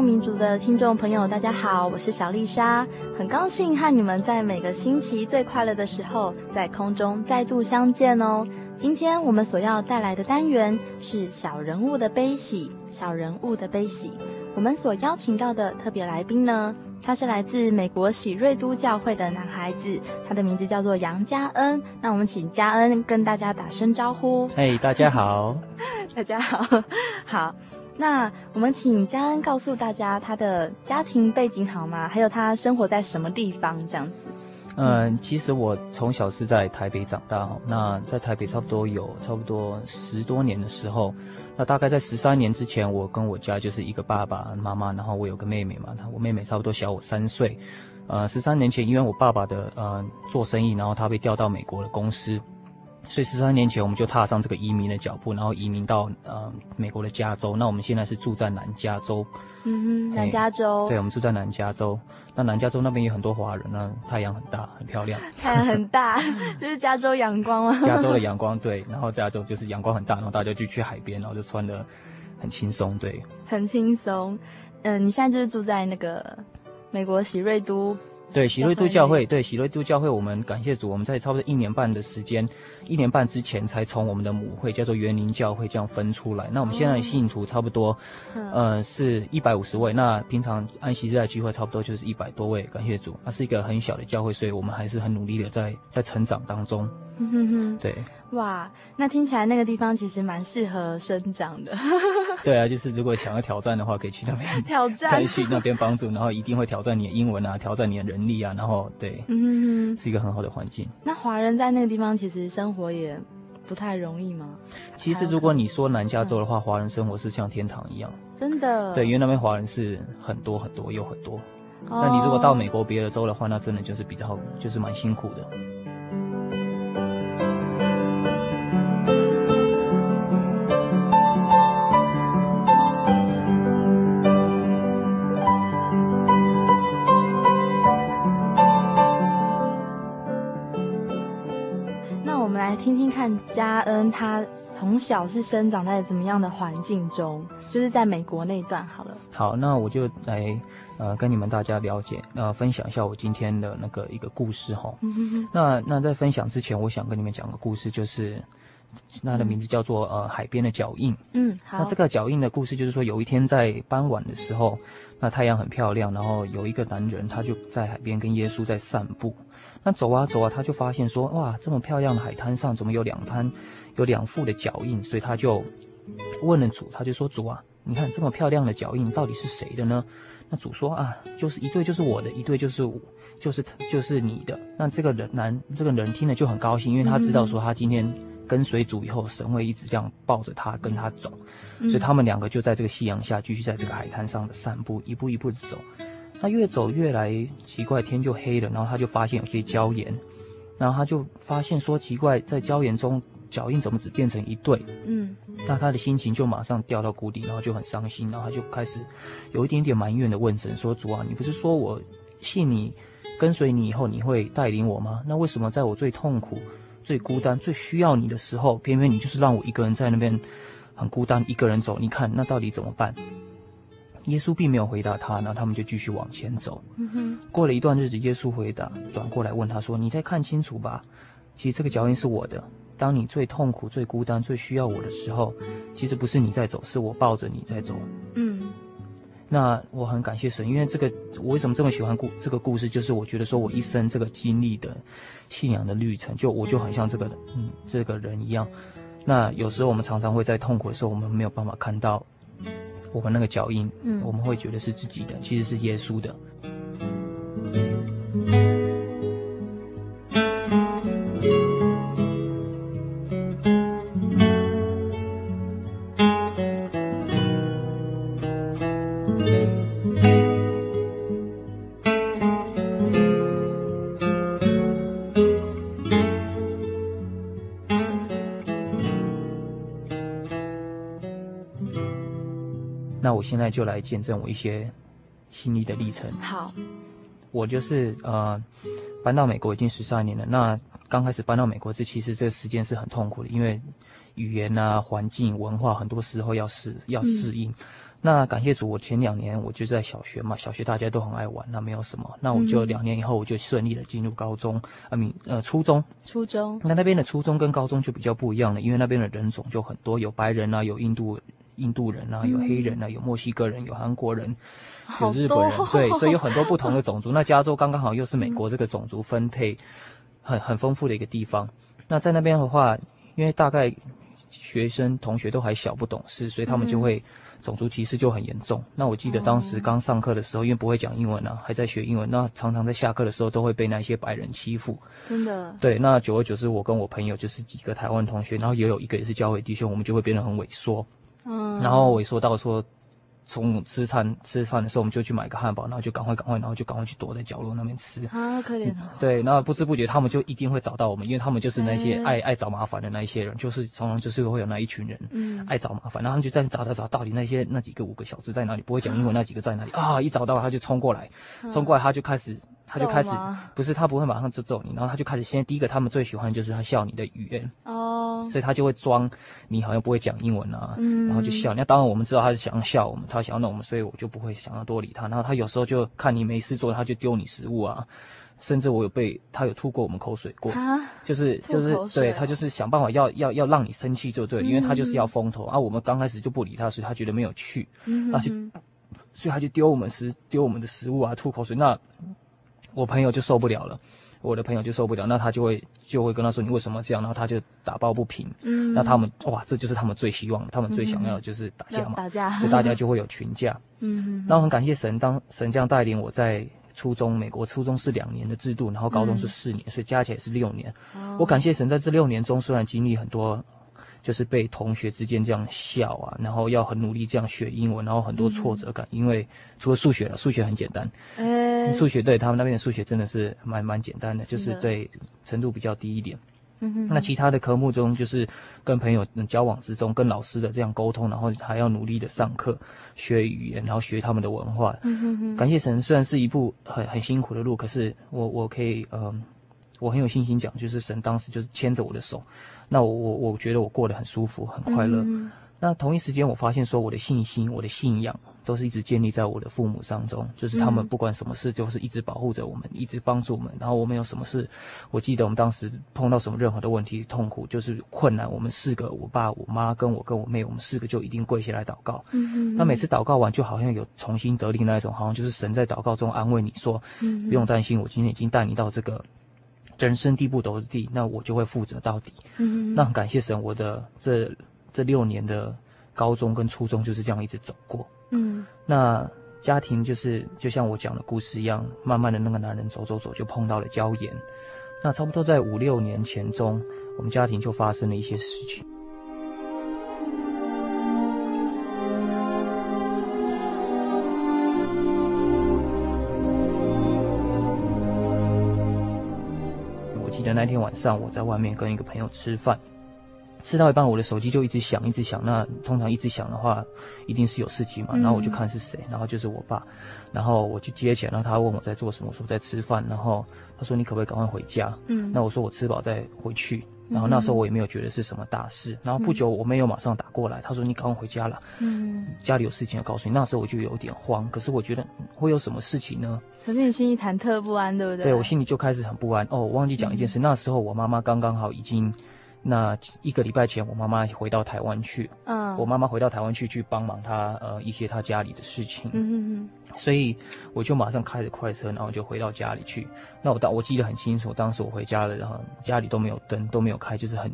牧民族的听众朋友，大家好，我是小丽莎，很高兴和你们在每个星期最快乐的时候，在空中再度相见哦。今天我们所要带来的单元是小人物的悲喜，小人物的悲喜。我们所邀请到的特别来宾呢，他是来自美国喜瑞都教会的男孩子，他的名字叫做杨嘉恩。那我们请嘉恩跟大家打声招呼。嘿，大家好，大家好，好。那我们请嘉恩告诉大家他的家庭背景好吗？还有他生活在什么地方这样子？嗯、其实我从小是在台北长大，那在台北差不多有差不多十多年的时候，那大概在十三年之前，我跟我家就是一个爸爸妈妈，然后我有个妹妹嘛，我妹妹差不多小我三岁。呃，十三年前因为我爸爸的呃做生意，然后他被调到美国的公司。所以十三年前我们就踏上这个移民的脚步，然后移民到呃美国的加州。那我们现在是住在南加州。嗯哼，南加州。对，我们住在南加州。那南加州那边有很多华人呢，太阳很大，很漂亮。太阳很大，就是加州阳光吗？加州的阳光，对。然后加州就是阳光很大，然后大家就去海边，然后就穿的很轻松，对。很轻松。嗯、呃，你现在就是住在那个美国喜瑞都。对，喜瑞都教会，对，喜瑞都教会，我们感谢主，我们在差不多一年半的时间，一年半之前才从我们的母会叫做园林教会这样分出来。那我们现在的信徒差不多，嗯、呃，是一百五十位。那平常安息日的聚会差不多就是一百多位，感谢主。它是一个很小的教会，所以我们还是很努力的在在成长当中。嗯哼哼，对。哇，那听起来那个地方其实蛮适合生长的。对啊，就是如果想要挑战的话，可以去那边 挑战，再去那边帮助，然后一定会挑战你的英文啊，挑战你的能力啊，然后对，嗯，是一个很好的环境。那华人在那个地方其实生活也不太容易嘛？其实如果你说南加州的话，华人生活是像天堂一样，真的。对，因为那边华人是很多很多又很多。那你如果到美国别的州的话，那真的就是比较就是蛮辛苦的。听听看，嘉恩他从小是生长在怎么样的环境中？就是在美国那一段。好了，好，那我就来呃跟你们大家了解，呃分享一下我今天的那个一个故事哈。嗯哼哼。那那在分享之前，我想跟你们讲个故事，就是它的名字叫做呃海边的脚印。嗯，好。那这个脚印的故事就是说，有一天在傍晚的时候，那太阳很漂亮，然后有一个男人他就在海边跟耶稣在散步。那走啊走啊，他就发现说，哇，这么漂亮的海滩上怎么有两滩，有两副的脚印？所以他就问了主，他就说，主啊，你看这么漂亮的脚印到底是谁的呢？那主说啊，就是一对就是我的，一对就是就是就是你的。那这个人男这个人听了就很高兴，因为他知道说他今天跟随主以后，神会一直这样抱着他跟他走，所以他们两个就在这个夕阳下继续在这个海滩上的散步，一步一步的走。他越走越来奇怪，天就黑了，然后他就发现有些礁岩，然后他就发现说奇怪，在礁岩中脚印怎么只变成一对？嗯，那他的心情就马上掉到谷底，然后就很伤心，然后他就开始有一点点埋怨的问神说：“主啊，你不是说我信你，跟随你以后你会带领我吗？那为什么在我最痛苦、最孤单、最需要你的时候，偏偏你就是让我一个人在那边很孤单，一个人走？你看那到底怎么办？”耶稣并没有回答他，然后他们就继续往前走。过了一段日子，耶稣回答，转过来问他说：“你再看清楚吧，其实这个脚印是我的。当你最痛苦、最孤单、最需要我的时候，其实不是你在走，是我抱着你在走。”嗯。那我很感谢神，因为这个我为什么这么喜欢故这个故事，就是我觉得说我一生这个经历的信仰的旅程，就我就很像这个嗯这个人一样。那有时候我们常常会在痛苦的时候，我们没有办法看到。我们那个脚印，嗯，我们会觉得是自己的，其实是耶稣的。现在就来见证我一些心历的历程。好，我就是呃搬到美国已经十三年了。那刚开始搬到美国这其实这个时间是很痛苦的，因为语言啊、环境、文化，很多时候要适要适应。嗯、那感谢主，我前两年我就在小学嘛，小学大家都很爱玩，那没有什么。那我就两年以后我就顺利的进入高中，啊米呃初中。初中。那那边的初中跟高中就比较不一样了，因为那边的人种就很多，有白人啊，有印度。印度人啊，有黑人啊，有墨西哥人，有韩国人，有日本人，对，所以有很多不同的 种族。那加州刚刚好又是美国这个种族分配很很丰富的一个地方。那在那边的话，因为大概学生同学都还小不懂事，所以他们就会种族歧视就很严重。那我记得当时刚上课的时候，因为不会讲英文啊，还在学英文，那常常在下课的时候都会被那些白人欺负。真的？对，那久而久之，我跟我朋友就是几个台湾同学，然后也有一个也是教会弟兄，我们就会变得很萎缩。嗯，然后萎缩到说，中午吃餐吃饭的时候，我们就去买个汉堡，然后就赶快赶快，然后就赶快去躲在角落那边吃。啊，可怜哦。对，那不知不觉他们就一定会找到我们，因为他们就是那些爱爱找麻烦的那一些人，就是常常就是会有那一群人，嗯，爱找麻烦，然后他们就在找找找，到底那些那几个五个小子在哪里？不会讲英文那几个在哪里？啊，一找到他就冲过来，冲过来他就开始。他就开始，不是他不会马上就揍你，然后他就开始先第一个他们最喜欢的就是他笑你的语言。哦，所以他就会装你好像不会讲英文啊，嗯，然后就笑。那当然我们知道他是想要笑我们，他想要弄我们，所以我就不会想要多理他。然后他有时候就看你没事做，他就丢你食物啊，甚至我有被他有吐过我们口水。过，啊，就是就是对他就是想办法要要要让你生气就对，因为他就是要风头。啊。我们刚开始就不理他，所以他觉得没有趣，嗯，而且所以他就丢我们食丢我们的食物啊，吐口水。那。我朋友就受不了了，我的朋友就受不了，那他就会就会跟他说，你为什么这样？然后他就打抱不平。嗯，那他们哇，这就是他们最希望，他们最想要的就是打架嘛，打架，所以大家就会有群架。嗯，那我很感谢神，当神这样带领我在初中，美国初中是两年的制度，然后高中是四年，嗯，所以加起来是六年。哦，我感谢神，在这六年中虽然经历很多。就是被同学之间这样笑啊，然后要很努力这样学英文，然后很多挫折感。嗯、因为除了数学了，数学很简单。欸、数学对他们那边的数学真的是蛮蛮简单的，是的就是对程度比较低一点。嗯哼，那其他的科目中，就是跟朋友交往之中，跟老师的这样沟通，然后还要努力的上课学语言，然后学他们的文化。嗯哼哼。感谢神，虽然是一步很很辛苦的路，可是我我可以嗯、呃，我很有信心讲，就是神当时就是牵着我的手。那我我我觉得我过得很舒服，很快乐。嗯、那同一时间，我发现说我的信心、我的信仰都是一直建立在我的父母当中，就是他们不管什么事，就是一直保护着我们，嗯、一直帮助我们。然后我们有什么事，我记得我们当时碰到什么任何的问题、痛苦，就是困难，我们四个，我爸、我妈跟我跟我妹，我们四个就一定跪下来祷告。那每次祷告完，就好像有重新得力那一种，好像就是神在祷告中安慰你说：“嗯、不用担心，我今天已经带你到这个。”人生地不熟的地，那我就会负责到底。嗯，那很感谢神，我的这这六年的高中跟初中就是这样一直走过。嗯，那家庭就是就像我讲的故事一样，慢慢的那个男人走走走就碰到了椒盐。那差不多在五六年前中，我们家庭就发生了一些事情。得那天晚上，我在外面跟一个朋友吃饭，吃到一半，我的手机就一直响，一直响。那通常一直响的话，一定是有事情嘛。然后我就看是谁，然后就是我爸，然后我就接起来，然后他问我在做什么，我说我在吃饭。然后他说你可不可以赶快回家？嗯，那我说我吃饱再回去。然后那时候我也没有觉得是什么大事。然后不久我没有马上打过来，他说你赶快回家了，嗯，家里有事情要告诉你。那时候我就有点慌，可是我觉得会有什么事情呢？可是你心里忐忑不安，对不对？对，我心里就开始很不安。哦，我忘记讲一件事，那时候我妈妈刚刚好已经。那一个礼拜前，我妈妈回到台湾去。嗯，我妈妈回到台湾去，去帮忙她呃一些她家里的事情。嗯嗯嗯。所以我就马上开着快车，然后就回到家里去。那我当我记得很清楚，当时我回家了，然后家里都没有灯，都没有开，就是很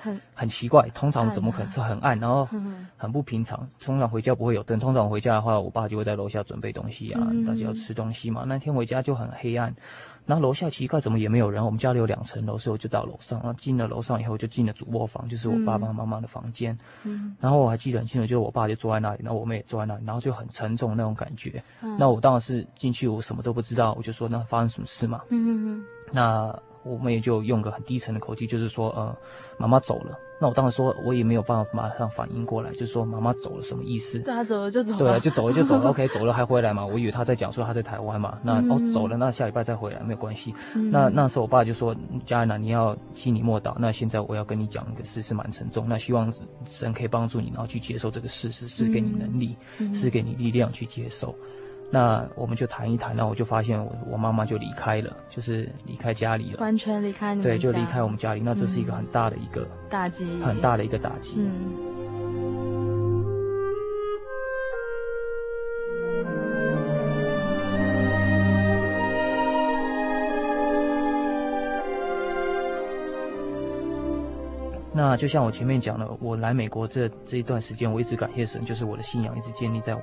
很很奇怪。通常怎么可能是很暗，然后很不平常。通常回家不会有灯，通常回家的话，我爸就会在楼下准备东西啊，大家要吃东西嘛。那天回家就很黑暗。然后楼下奇怪，怎么也没有人？我们家里有两层楼，所以我就到楼上。然后进了楼上以后，就进了主卧房，就是我爸爸妈妈的房间。嗯。然后我还记得很清楚，就是我爸就坐在那里，然后我妹也坐在那里，然后就很沉重那种感觉。嗯。那我当时进去，我什么都不知道，我就说那发生什么事嘛？嗯嗯嗯。那。我们也就用个很低沉的口气，就是说，呃，妈妈走了。那我当时说，我也没有办法马上反应过来，就是说妈妈走了什么意思？对啊，走了就走了。对啊，就走了就走了。OK，走了还回来嘛？我以为他在讲说他在台湾嘛。那哦，走了，那下礼拜再回来没有关系。嗯、那那时候我爸就说：“家人啊，你要心里默祷。那现在我要跟你讲一个事，是蛮沉重。那希望神可以帮助你，然后去接受这个事实，是给你能力，嗯、是给你力量去接受。”那我们就谈一谈，那我就发现我我妈妈就离开了，就是离开家里了，完全离开你们。对，就离开我们家里。那这是一个很大的一个打击，很大的一个打击。嗯。那就像我前面讲的，我来美国这这一段时间，我一直感谢神，就是我的信仰一直建立在我。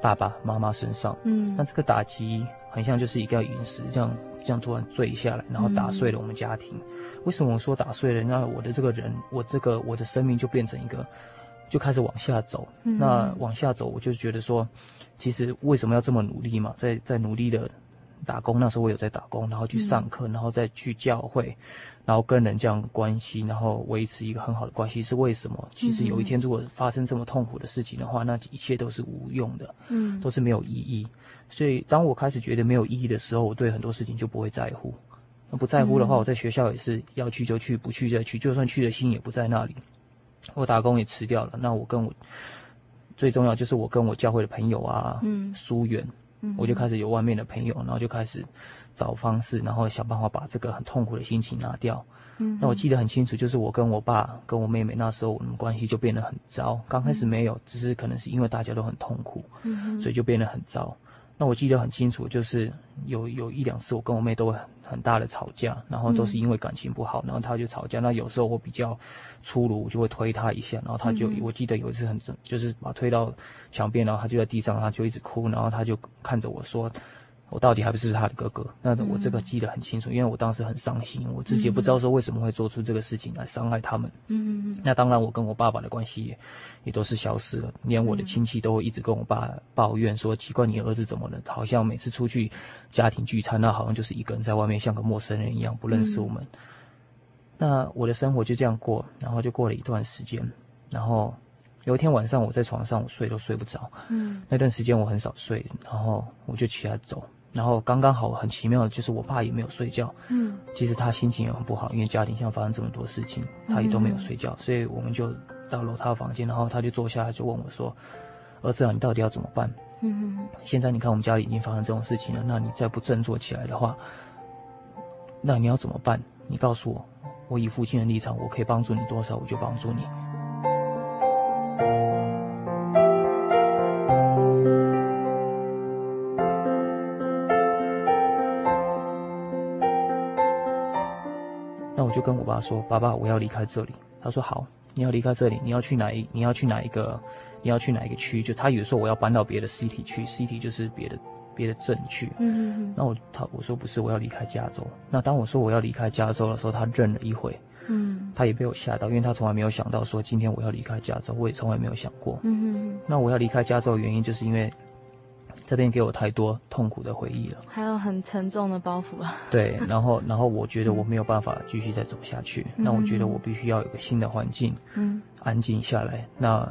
爸爸妈妈身上，嗯，那这个打击很像就是一个陨石，这样这样突然坠下来，然后打碎了我们家庭。嗯、为什么我说打碎了？那我的这个人，我这个我的生命就变成一个，就开始往下走。嗯、那往下走，我就觉得说，其实为什么要这么努力嘛？在在努力的打工，那时候我有在打工，然后去上课，嗯、然后再去教会。然后跟人这样关系，然后维持一个很好的关系，是为什么？其实有一天如果发生这么痛苦的事情的话，那一切都是无用的，嗯，都是没有意义。所以当我开始觉得没有意义的时候，我对很多事情就不会在乎。那不在乎的话，我在学校也是要去就去，不去就去，就算去的心也不在那里。我打工也辞掉了，那我跟我最重要就是我跟我教会的朋友啊，嗯，疏远，我就开始有外面的朋友，然后就开始。找方式，然后想办法把这个很痛苦的心情拿掉。嗯，那我记得很清楚，就是我跟我爸跟我妹妹那时候我们关系就变得很糟。刚开始没有，只是可能是因为大家都很痛苦，嗯，所以就变得很糟。那我记得很清楚，就是有有一两次我跟我妹都很很大的吵架，然后都是因为感情不好，然后她就吵架。那有时候我比较粗鲁，我就会推她一下，然后她就，我记得有一次很就是把他推到墙边，然后她就在地上，她就一直哭，然后她就看着我说。我到底还不是他的哥哥？那我这个记得很清楚，因为我当时很伤心，我自己也不知道说为什么会做出这个事情来伤害他们。嗯嗯。那当然，我跟我爸爸的关系也也都是消失了，连我的亲戚都会一直跟我爸抱怨说：“奇怪，你儿子怎么了？好像每次出去家庭聚餐，那好像就是一个人在外面，像个陌生人一样，不认识我们。”那我的生活就这样过，然后就过了一段时间，然后有一天晚上我在床上，我睡都睡不着。嗯。那段时间我很少睡，然后我就起来走。然后刚刚好，很奇妙的就是我爸也没有睡觉。嗯，其实他心情也很不好，因为家庭上发生这么多事情，他也都没有睡觉。嗯、所以我们就到楼他的房间，然后他就坐下来就问我说：“儿子啊，你到底要怎么办？”嗯嗯。现在你看我们家里已经发生这种事情了，那你再不振作起来的话，那你要怎么办？你告诉我，我以父亲的立场，我可以帮助你多少，我就帮助你。就跟我爸说：“爸爸，我要离开这里。”他说：“好，你要离开这里，你要去哪一？你要去哪一个？你要去哪一个区？就他有时候我要搬到别的 city 去，city 就是别的别的镇去。嗯嗯嗯。那我他我说不是，我要离开加州。那当我说我要离开加州的时候，他愣了一会。嗯。他也被我吓到，因为他从来没有想到说今天我要离开加州，我也从来没有想过。嗯嗯嗯。那我要离开加州的原因，就是因为这边给我太多痛苦的回忆了，还有很沉重的包袱啊。对，然后然后我觉得我没有办法继续再走下去，嗯、那我觉得我必须要有个新的环境，嗯，安静下来。那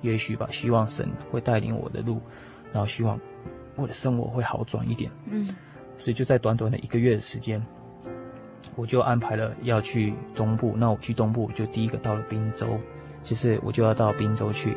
也许吧，希望神会带领我的路，然后希望我的生活会好转一点，嗯。所以就在短短的一个月的时间，我就安排了要去东部。那我去东部就第一个到了滨州，就是我就要到滨州去。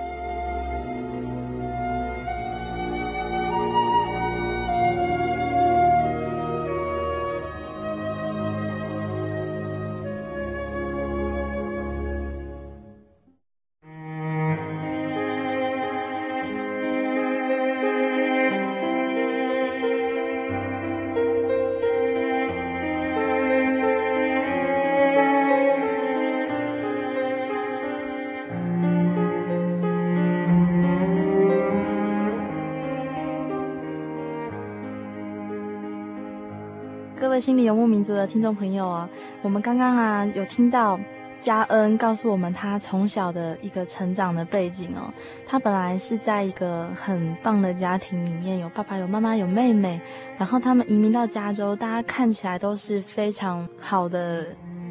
心理游牧民族的听众朋友啊，我们刚刚啊有听到嘉恩告诉我们他从小的一个成长的背景哦。他本来是在一个很棒的家庭里面，有爸爸、有妈妈、有妹妹，然后他们移民到加州，大家看起来都是非常好的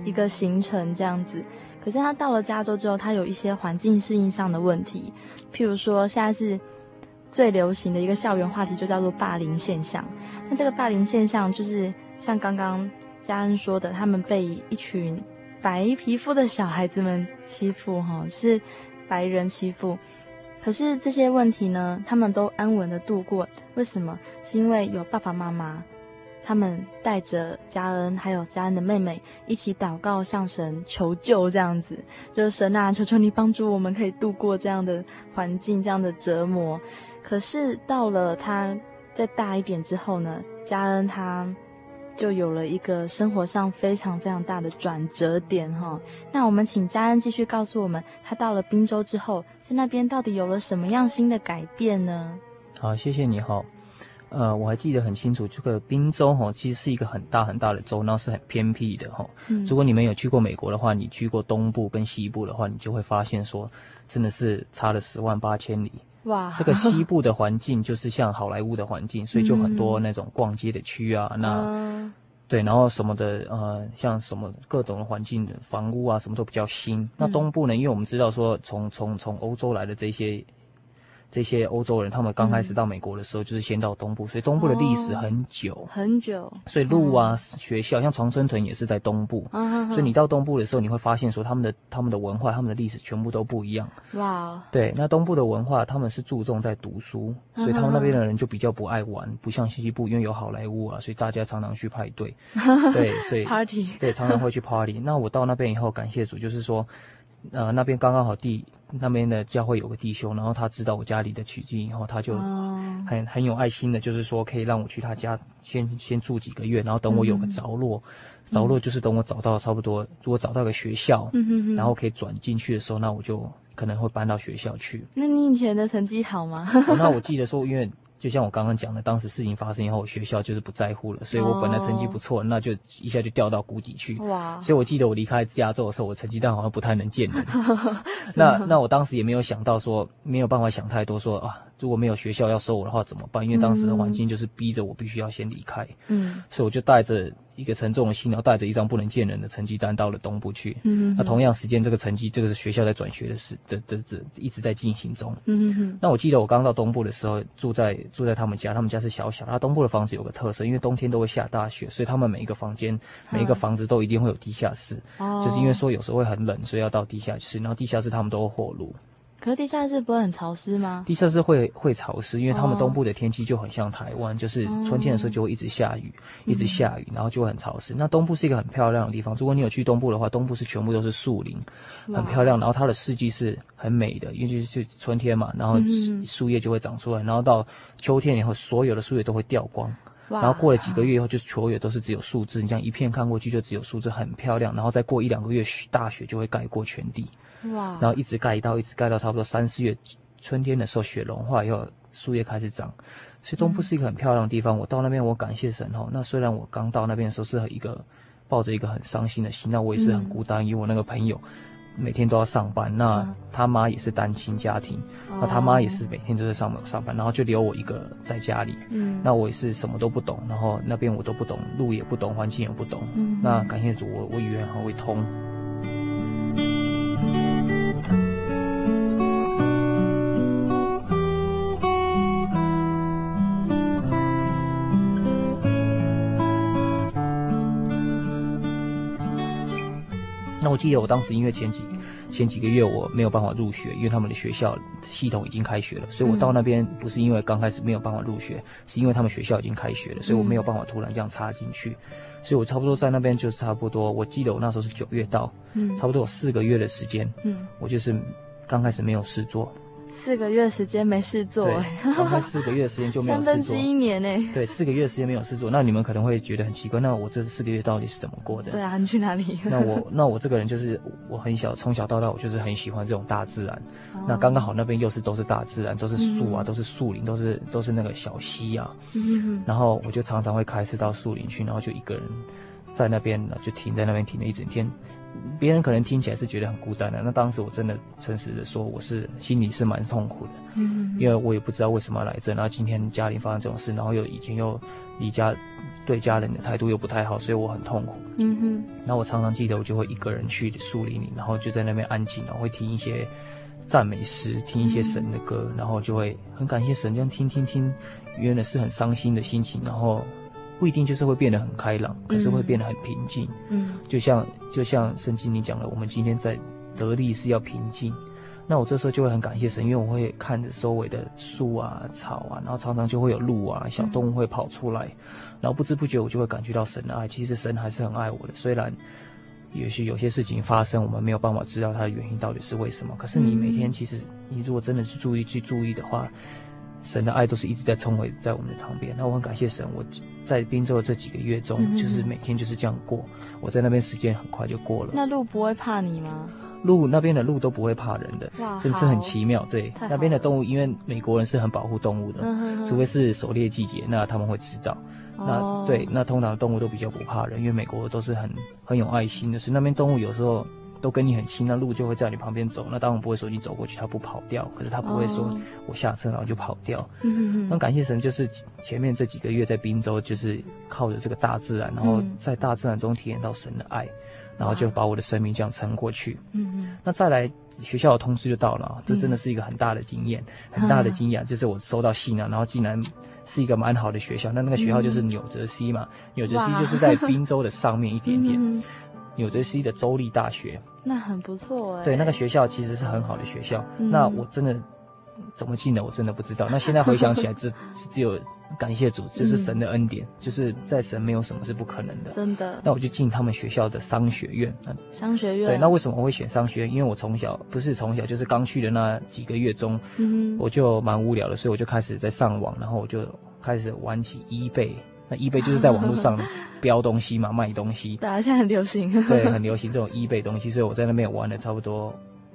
一个行程这样子。可是他到了加州之后，他有一些环境适应上的问题，譬如说现在是最流行的一个校园话题，就叫做霸凌现象。那这个霸凌现象就是。像刚刚嘉恩说的，他们被一群白皮肤的小孩子们欺负，哈，就是白人欺负。可是这些问题呢，他们都安稳的度过。为什么？是因为有爸爸妈妈，他们带着嘉恩还有嘉恩的妹妹一起祷告，向神求救，这样子，就是神啊，求求你帮助我们，可以度过这样的环境，这样的折磨。可是到了他再大一点之后呢，嘉恩他。就有了一个生活上非常非常大的转折点哈。那我们请嘉恩继续告诉我们，他到了滨州之后，在那边到底有了什么样新的改变呢？好，谢谢你哈。呃，我还记得很清楚，这个宾州哈其实是一个很大很大的州，那是很偏僻的哈。嗯。如果你们有去过美国的话，你去过东部跟西部的话，你就会发现说，真的是差了十万八千里。哇，这个西部的环境就是像好莱坞的环境，所以就很多那种逛街的区啊，嗯、那、呃、对，然后什么的呃，像什么各种的环境的房屋啊，什么都比较新。那东部呢，因为我们知道说从从从欧洲来的这些这些欧洲人，他们刚开始到美国的时候，就是先到东部，所以东部的历史很久，哦、很久。所以路啊，学校像常春藤也是在东部，嗯、所以你到东部的时候，你会发现说他们的他们的文化、他们的历史全部都不一样。哇，对，那东部的文化他们是注重在读书，所以他们那边的人就比较不爱玩，不像西部，因为有好莱坞啊，所以大家常常去派对，对，所以 party，对，常常会去 party。那我到那边以后，感谢主，就是说。呃，那边刚刚好地那边的教会有个弟兄，然后他知道我家里的取经以后，他就很很有爱心的，就是说可以让我去他家先先住几个月，然后等我有个着落，嗯、着落就是等我找到差不多，如果找到个学校，嗯、哼哼然后可以转进去的时候，那我就可能会搬到学校去。那你以前的成绩好吗？哦、那我记得说，因为。就像我刚刚讲的，当时事情发生以后，学校就是不在乎了，所以我本来成绩不错，那就一下就掉到谷底去。哇！所以我记得我离开加州的时候，我成绩单好像不太能见人。那那我当时也没有想到说，没有办法想太多说，说啊，如果没有学校要收我的话怎么办？因为当时的环境就是逼着我必须要先离开。嗯。所以我就带着一个沉重的心，然后带着一张不能见人的成绩单到了东部去。嗯。那同样时间，这个成绩，这个是学校在转学的事的的的一直在进行中。嗯哼。那我记得我刚到东部的时候，住在住在他们家，他们。家是小小，那东部的房子有个特色，因为冬天都会下大雪，所以他们每一个房间、每一个房子都一定会有地下室，哦、就是因为说有时候会很冷，所以要到地下室。然后地下室他们都有火炉。可是地下室不会很潮湿吗？地下室会会潮湿，因为他们东部的天气就很像台湾，哦、就是春天的时候就会一直下雨，哦、一直下雨，然后就会很潮湿。嗯、那东部是一个很漂亮的地方，如果你有去东部的话，东部是全部都是树林，很漂亮。然后它的四季是很美的，因为就是春天嘛，然后树叶就会长出来，然后到秋天以后，所有的树叶都会掉光。然后过了几个月以后，就是所有都是只有树枝，你这样一片看过去就只有树枝，很漂亮。然后再过一两个月，大雪就会盖过全地。哇！然后一直盖到一直盖到差不多三四月，春天的时候雪融化以后，树叶开始长。所以东部是一个很漂亮的地方。嗯、我到那边，我感谢神吼。那虽然我刚到那边的时候是一个抱着一个很伤心的心，那我也是很孤单，嗯、因为我那个朋友每天都要上班，那他妈也是单亲家庭，嗯、那他妈也是每天都在上班上班，然后就留我一个在家里。嗯，那我也是什么都不懂，然后那边我都不懂，路也不懂，环境也不懂。嗯，那感谢主，我我语言很会通。记得我当时因为前几前几个月我没有办法入学，因为他们的学校系统已经开学了，所以我到那边不是因为刚开始没有办法入学，是因为他们学校已经开学了，所以我没有办法突然这样插进去，所以我差不多在那边就是差不多，我记得我那时候是九月到，嗯，差不多有四个月的时间，嗯，我就是刚开始没有事做。四个月时间没事做，哎，刚开四个月的时间就没有事做，三分之一年呢，对，四个月时间没有事做，那你们可能会觉得很奇怪，那我这四个月到底是怎么过的？对啊，你去哪里？那我那我这个人就是我很小，从小到大我就是很喜欢这种大自然，哦、那刚刚好那边又是都是大自然，都是树啊，嗯、都是树林，都是都是那个小溪啊，嗯哼，然后我就常常会开车到树林去，然后就一个人在那边呢，就停在那边停了一整天。别人可能听起来是觉得很孤单的，那当时我真的诚实的说，我是心里是蛮痛苦的，嗯，因为我也不知道为什么要来这，然后今天家里发生这种事，然后又以前又离家，对家人的态度又不太好，所以我很痛苦，嗯哼。那我常常记得，我就会一个人去树林里，然后就在那边安静，然后会听一些赞美诗，听一些神的歌，然后就会很感谢神，这样听听听，原来是很伤心的心情，然后。不一定就是会变得很开朗，可是会变得很平静。嗯，就像就像圣经里讲了，我们今天在得力是要平静。那我这时候就会很感谢神，因为我会看着周围的树啊、草啊，然后常常就会有鹿啊、小动物会跑出来，嗯、然后不知不觉我就会感觉到神的爱。其实神还是很爱我的，虽然也许有些事情发生，我们没有办法知道它的原因到底是为什么。可是你每天其实你如果真的去注意去注意的话，神的爱都是一直在充满在我们的旁边。那我很感谢神，我在滨州的这几个月中，嗯、就是每天就是这样过。我在那边时间很快就过了。那鹿不会怕你吗？鹿那边的鹿都不会怕人的，哇，真是很奇妙。对，那边的动物，因为美国人是很保护动物的，除非是狩猎季节，那他们会知道。哦、那对，那通常动物都比较不怕人，因为美国都是很很有爱心的，所以那边动物有时候都跟你很亲，那鹿就会在你旁边走，那当然不会说你走过去它不跑掉，可是它不会说我下车然后就跑掉。嗯嗯。那感谢神，就是前面这几个月在滨州，就是靠着这个大自然，然后在大自然中体验到神的爱，然后就把我的生命这样撑过去。嗯嗯。那再来学校的通知就到了，这真的是一个很大的经验，很大的惊讶，就是我收到信啊，然后竟然是一个蛮好的学校，那那个学校就是纽泽西嘛，纽泽西就是在宾州的上面一点点。纽泽西的州立大学，那很不错哎。对，那个学校其实是很好的学校。嗯、那我真的怎么进的，我真的不知道。那现在回想起来，只只有感谢主，这是神的恩典，嗯、就是在神没有什么是不可能的。真的。那我就进他们学校的商学院。商学院。对，那为什么我会选商学院？因为我从小不是从小，就是刚去的那几个月中，嗯、我就蛮无聊的，所以我就开始在上网，然后我就开始玩起 eBay。那 eBay 就是在网络上标东西嘛，卖东西。对啊，现在很流行。对，很流行这种 eBay 东西，所以我在那边玩了差不多，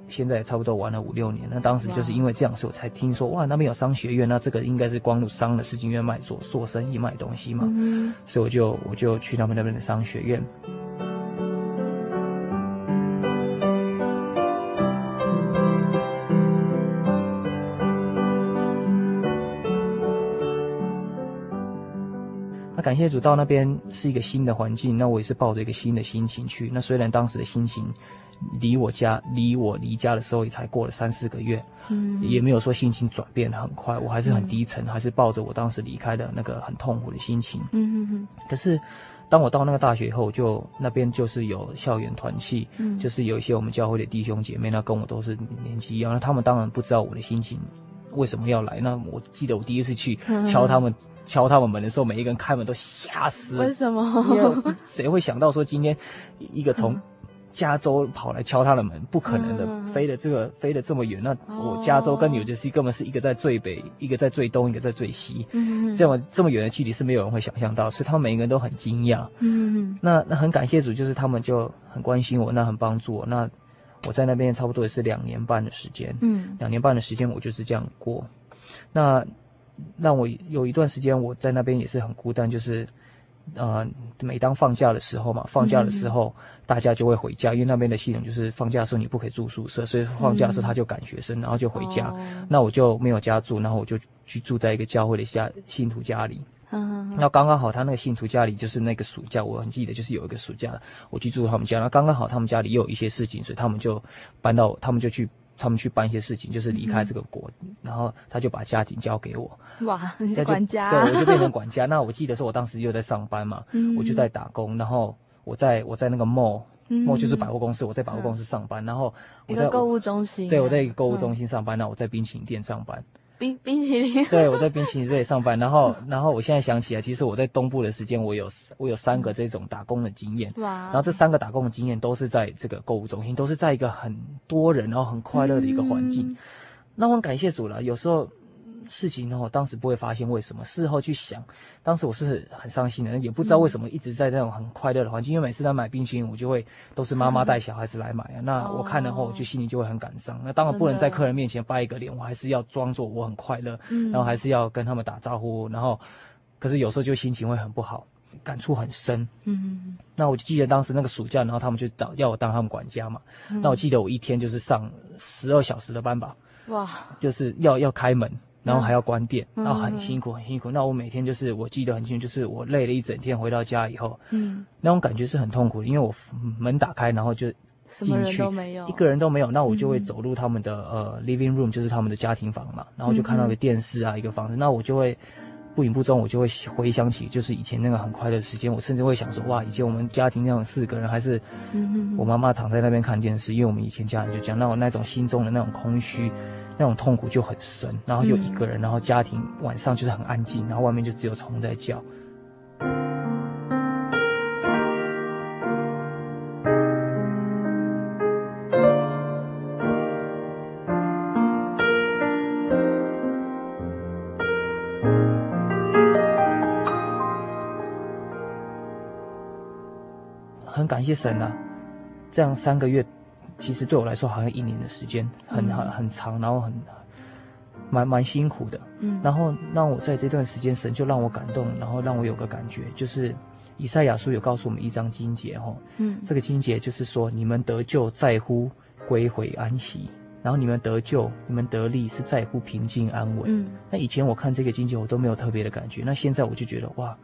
现在差不多玩了五六年。那当时就是因为这样，所以我才听说哇，那边有商学院，那这个应该是光路商的事情，因为卖做做生意卖东西嘛，嗯、所以我就我就去他们那边的商学院。感谢主，到那边是一个新的环境，那我也是抱着一个新的心情去。那虽然当时的心情，离我家离我离家的时候也才过了三四个月，嗯，也没有说心情转变得很快，我还是很低沉，嗯、还是抱着我当时离开的那个很痛苦的心情。嗯嗯嗯。可是，当我到那个大学以后，就那边就是有校园团契，嗯，就是有一些我们教会的弟兄姐妹，那跟我都是年纪一样，那他们当然不知道我的心情。为什么要来？那我记得我第一次去敲他们、嗯、敲他们门的时候，每一个人开门都吓死。为什么？因为谁会想到说今天一个从加州跑来敲他的门？不可能的，嗯、飞的这个飞的这么远。那我加州跟纽泽西根本是一个在最北，一个在最东，一个在最西。嗯，这么这么远的距离是没有人会想象到，所以他们每一个人都很惊讶。嗯，那那很感谢主，就是他们就很关心我，那很帮助我。那。我在那边差不多也是两年半的时间，嗯，两年半的时间我就是这样过。那让我有一段时间我在那边也是很孤单，就是呃，每当放假的时候嘛，放假的时候大家就会回家，因为那边的系统就是放假的时候你不可以住宿舍，所以放假的时候他就赶学生，然后就回家。那我就没有家住，然后我就去住在一个教会的家信徒家里。那刚刚好，他那个信徒家里就是那个暑假，我很记得，就是有一个暑假，我去住他们家。那刚刚好，他们家里又有一些事情，所以他们就搬到，他们就去，他们去办一些事情，就是离开这个国。嗯、然后他就把家庭交给我。哇，你是管家？对，我就变成管家。那我记得是我当时又在上班嘛，嗯、我就在打工。然后我在我在那个 mall，mall、嗯、就是百货公司，我在百货公司上班。嗯、然后我在一个购物中心。对，我在一个购物中心上班。那、嗯、我在冰淇淋店上班。冰 冰淇淋，对，我在冰淇淋这里上班，然后然后我现在想起来，其实我在东部的时间，我有我有三个这种打工的经验，哇，然后这三个打工的经验都是在这个购物中心，都是在一个很多人然后很快乐的一个环境，嗯、那我很感谢主了，有时候。事情呢，我当时不会发现为什么，事后去想，当时我是很伤心的，也不知道为什么一直在那种很快乐的环境。因为每次在买冰淇淋，我就会都是妈妈带小孩子来买啊。那我看了后，我就心里就会很感伤。那当然不能在客人面前掰一个脸，我还是要装作我很快乐，然后还是要跟他们打招呼。然后，可是有时候就心情会很不好，感触很深。嗯，那我就记得当时那个暑假，然后他们就当要我当他们管家嘛。那我记得我一天就是上十二小时的班吧。哇，就是要要开门。然后还要关店，然后很辛苦，很辛苦。那我每天就是，我记得很清楚，就是我累了一整天，回到家以后，嗯，那种感觉是很痛苦的，因为我门打开，然后就进去，一个人都没有。那我就会走入他们的呃 living room，就是他们的家庭房嘛，然后就看到个电视啊，一个房子。那我就会不影不踪，我就会回想起就是以前那个很快乐的时间。我甚至会想说，哇，以前我们家庭那样四个人，还是我妈妈躺在那边看电视，因为我们以前家人就讲，那我那种心中的那种空虚。那种痛苦就很深，然后又一个人，然后家庭晚上就是很安静，然后外面就只有虫在叫。很感谢神啊，这样三个月。其实对我来说，好像一年的时间很很很长，然后很蛮蛮辛苦的。嗯，然后让我在这段时间，神就让我感动，然后让我有个感觉，就是以赛亚书有告诉我们一章经节哈，嗯，这个经节就是说，你们得救在乎归回安息，然后你们得救，你们得利是在乎平静安稳。嗯，那以前我看这个经节我都没有特别的感觉，那现在我就觉得哇，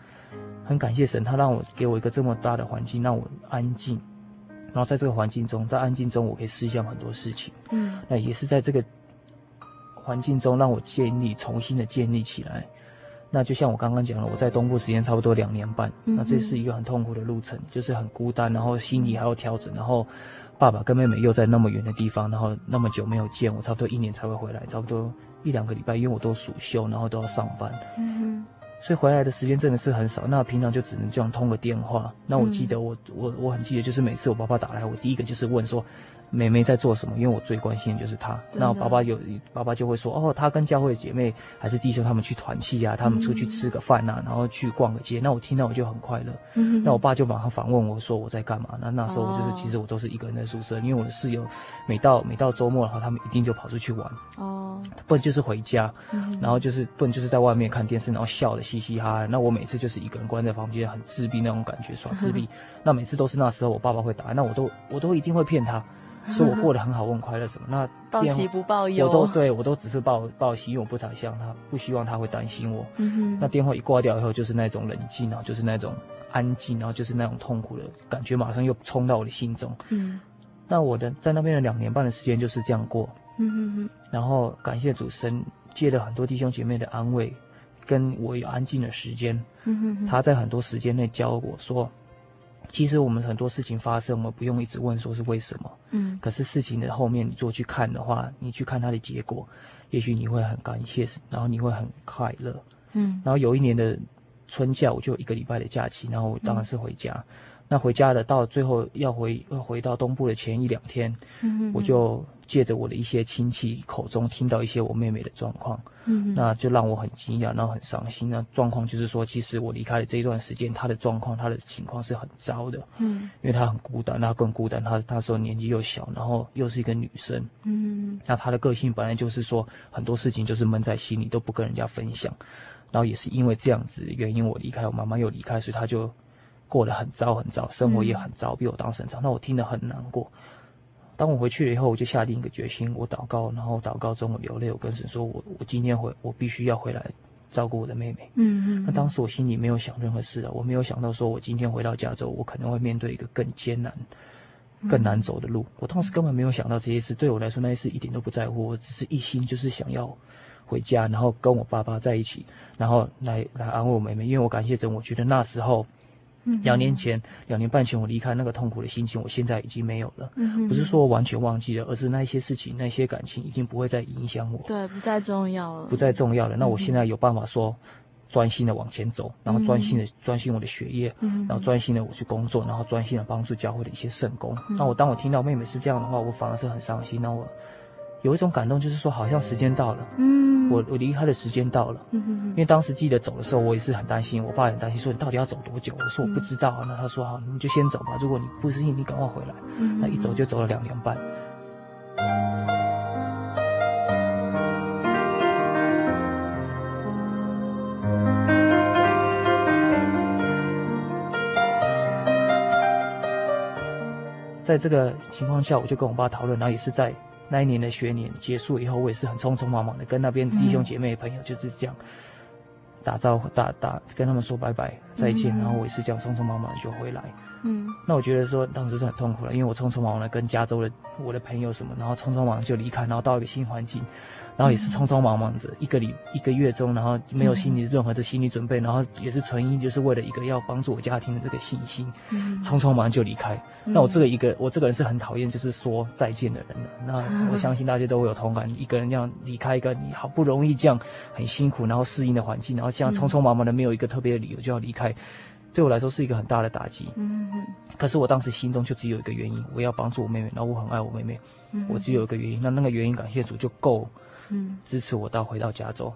很感谢神，他让我给我一个这么大的环境，让我安静，然后在这个环境中，在安静中我可以思想很多事情。嗯，那也是在这个。环境中让我建立，重新的建立起来。那就像我刚刚讲了，我在东部时间差不多两年半，嗯、那这是一个很痛苦的路程，就是很孤单，然后心里还要调整，然后爸爸跟妹妹又在那么远的地方，然后那么久没有见，我差不多一年才会回来，差不多一两个礼拜，因为我都暑休，然后都要上班，嗯，所以回来的时间真的是很少。那平常就只能这样通个电话。那我记得我、嗯、我我很记得，就是每次我爸爸打来，我第一个就是问说。妹妹在做什么？因为我最关心的就是她。那爸爸有爸爸就会说：“哦，她跟教会姐妹还是弟兄他们去团契啊，他们出去吃个饭啊，然后去逛个街。”那我听到我就很快乐。嗯。那我爸就马上反问我说：“我在干嘛？”那那时候我就是其实我都是一个人在宿舍，因为我的室友每到每到周末然后他们一定就跑出去玩。哦。不然就是回家，然后就是不然就是在外面看电视，然后笑得嘻嘻哈哈。那我每次就是一个人关在房间，很自闭那种感觉，耍自闭。那每次都是那时候我爸爸会打，那我都我都一定会骗他。说我过得很好，我很快乐什么？那报喜不报忧，我都对我都只是报报喜，因为我不想像他，不希望他会担心我。那电话一挂掉以后，就是那种冷静，然后就是那种安静，然后就是那种痛苦的感觉，马上又冲到我的心中。嗯。那我的在那边的两年半的时间就是这样过。嗯哼哼。然后感谢主神借了很多弟兄姐妹的安慰，跟我有安静的时间。嗯哼哼。他在很多时间内教我说。其实我们很多事情发生，我们不用一直问说是为什么。嗯。可是事情的后面，你做去看的话，你去看它的结果，也许你会很感谢，然后你会很快乐。嗯。然后有一年的春假，我就有一个礼拜的假期，然后我当然是回家。嗯。那回家了，到最后要回要回到东部的前一两天，嗯，我就借着我的一些亲戚口中听到一些我妹妹的状况，嗯，那就让我很惊讶，然后很伤心。那状况就是说，其实我离开的这一段时间，她的状况，她的情况是很糟的，嗯，因为她很孤单，她更孤单，她她说年纪又小，然后又是一个女生，嗯，那她的个性本来就是说很多事情就是闷在心里，都不跟人家分享，然后也是因为这样子原因，我离开，我妈妈又离开，所以她就。过得很糟很糟，生活也很糟，比我当时很糟。那我听得很难过。当我回去了以后，我就下定一个决心，我祷告，然后祷告中我流泪，我跟神说，我我今天回，我必须要回来照顾我的妹妹。嗯嗯。那当时我心里没有想任何事啊，我没有想到说我今天回到加州，我可能会面对一个更艰难、更难走的路。我当时根本没有想到这些事，对我来说那些事一点都不在乎，我只是一心就是想要回家，然后跟我爸爸在一起，然后来来安慰我妹妹。因为我感谢神，我觉得那时候。两年前，两年半前，我离开那个痛苦的心情，我现在已经没有了。嗯，不是说我完全忘记了，而是那些事情、那些感情已经不会再影响我。对，不再重要了。不再重要了。那我现在有办法说，专心的往前走，然后专心的专心我的学业，嗯然后专心的我去工作，然后专心的帮助教会的一些圣工。那我当我听到妹妹是这样的话，我反而是很伤心。那我。有一种感动，就是说好像时间到了，嗯，我我离开的时间到了，嗯哼哼，因为当时记得走的时候，我也是很担心，我爸也很担心，说你到底要走多久？我说我不知道啊。那他说好，你就先走吧。如果你不适应，你赶快回来。嗯，那一走就走了两年半。在这个情况下，我就跟我爸讨论，然后也是在。那一年的学年结束以后，我也是很匆匆忙忙的跟那边弟兄姐妹朋友就是这样打招呼，打打跟他们说拜拜再见，然后我也是这样匆匆忙忙的就回来。嗯，那我觉得说当时是很痛苦了，因为我匆匆忙忙的跟加州的我的朋友什么，然后匆匆忙忙就离开，然后到一个新环境。然后也是匆匆忙忙的一个礼一个月中，然后没有心理任何的心理准备，然后也是纯因就是为了一个要帮助我家庭的这个信心，匆匆忙忙就离开。那我这个一个我这个人是很讨厌就是说再见的人的。那我相信大家都会有同感，一个人这样离开一个你好不容易这样很辛苦然后适应的环境，然后这样匆匆忙忙的没有一个特别的理由就要离开，对我来说是一个很大的打击。嗯嗯。可是我当时心中就只有一个原因，我要帮助我妹妹，然后我很爱我妹妹，我只有一个原因。那那个原因感谢主就够。嗯，支持我到回到加州。